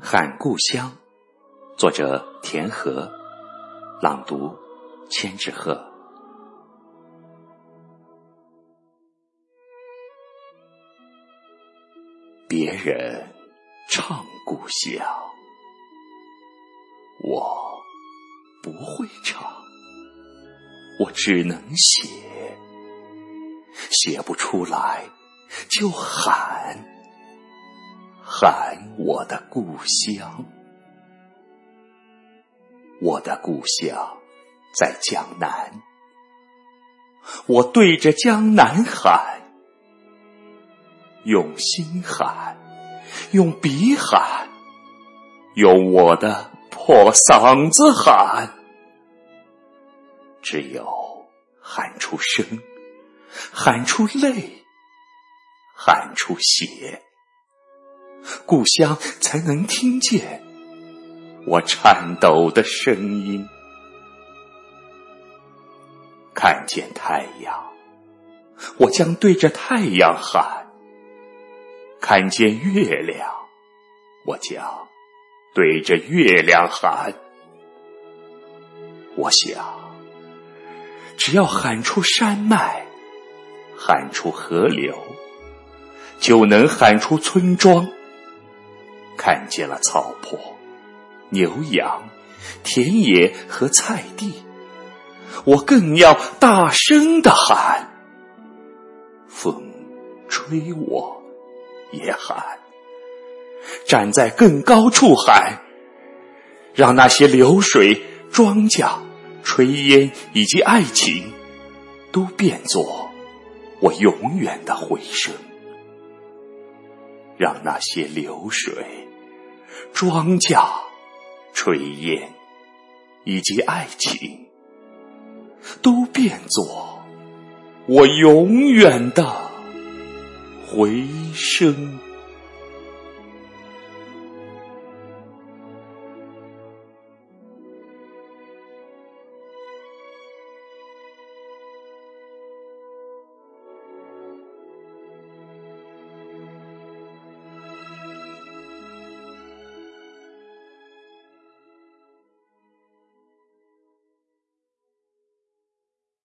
喊故乡，作者田和，朗读千纸鹤。别人唱故乡，我不会唱，我只能写，写不出来就喊。喊我的故乡，我的故乡在江南，我对着江南喊，用心喊，用笔喊，用我的破嗓子喊，只有喊出声，喊出泪，喊出血。故乡才能听见我颤抖的声音。看见太阳，我将对着太阳喊；看见月亮，我将对着月亮喊。我想，只要喊出山脉，喊出河流，就能喊出村庄。看见了草坡、牛羊、田野和菜地，我更要大声的喊。风吹我也喊，站在更高处喊，让那些流水、庄稼、炊烟以及爱情，都变作我永远的回声。让那些流水、庄稼、炊烟以及爱情，都变作我永远的回声。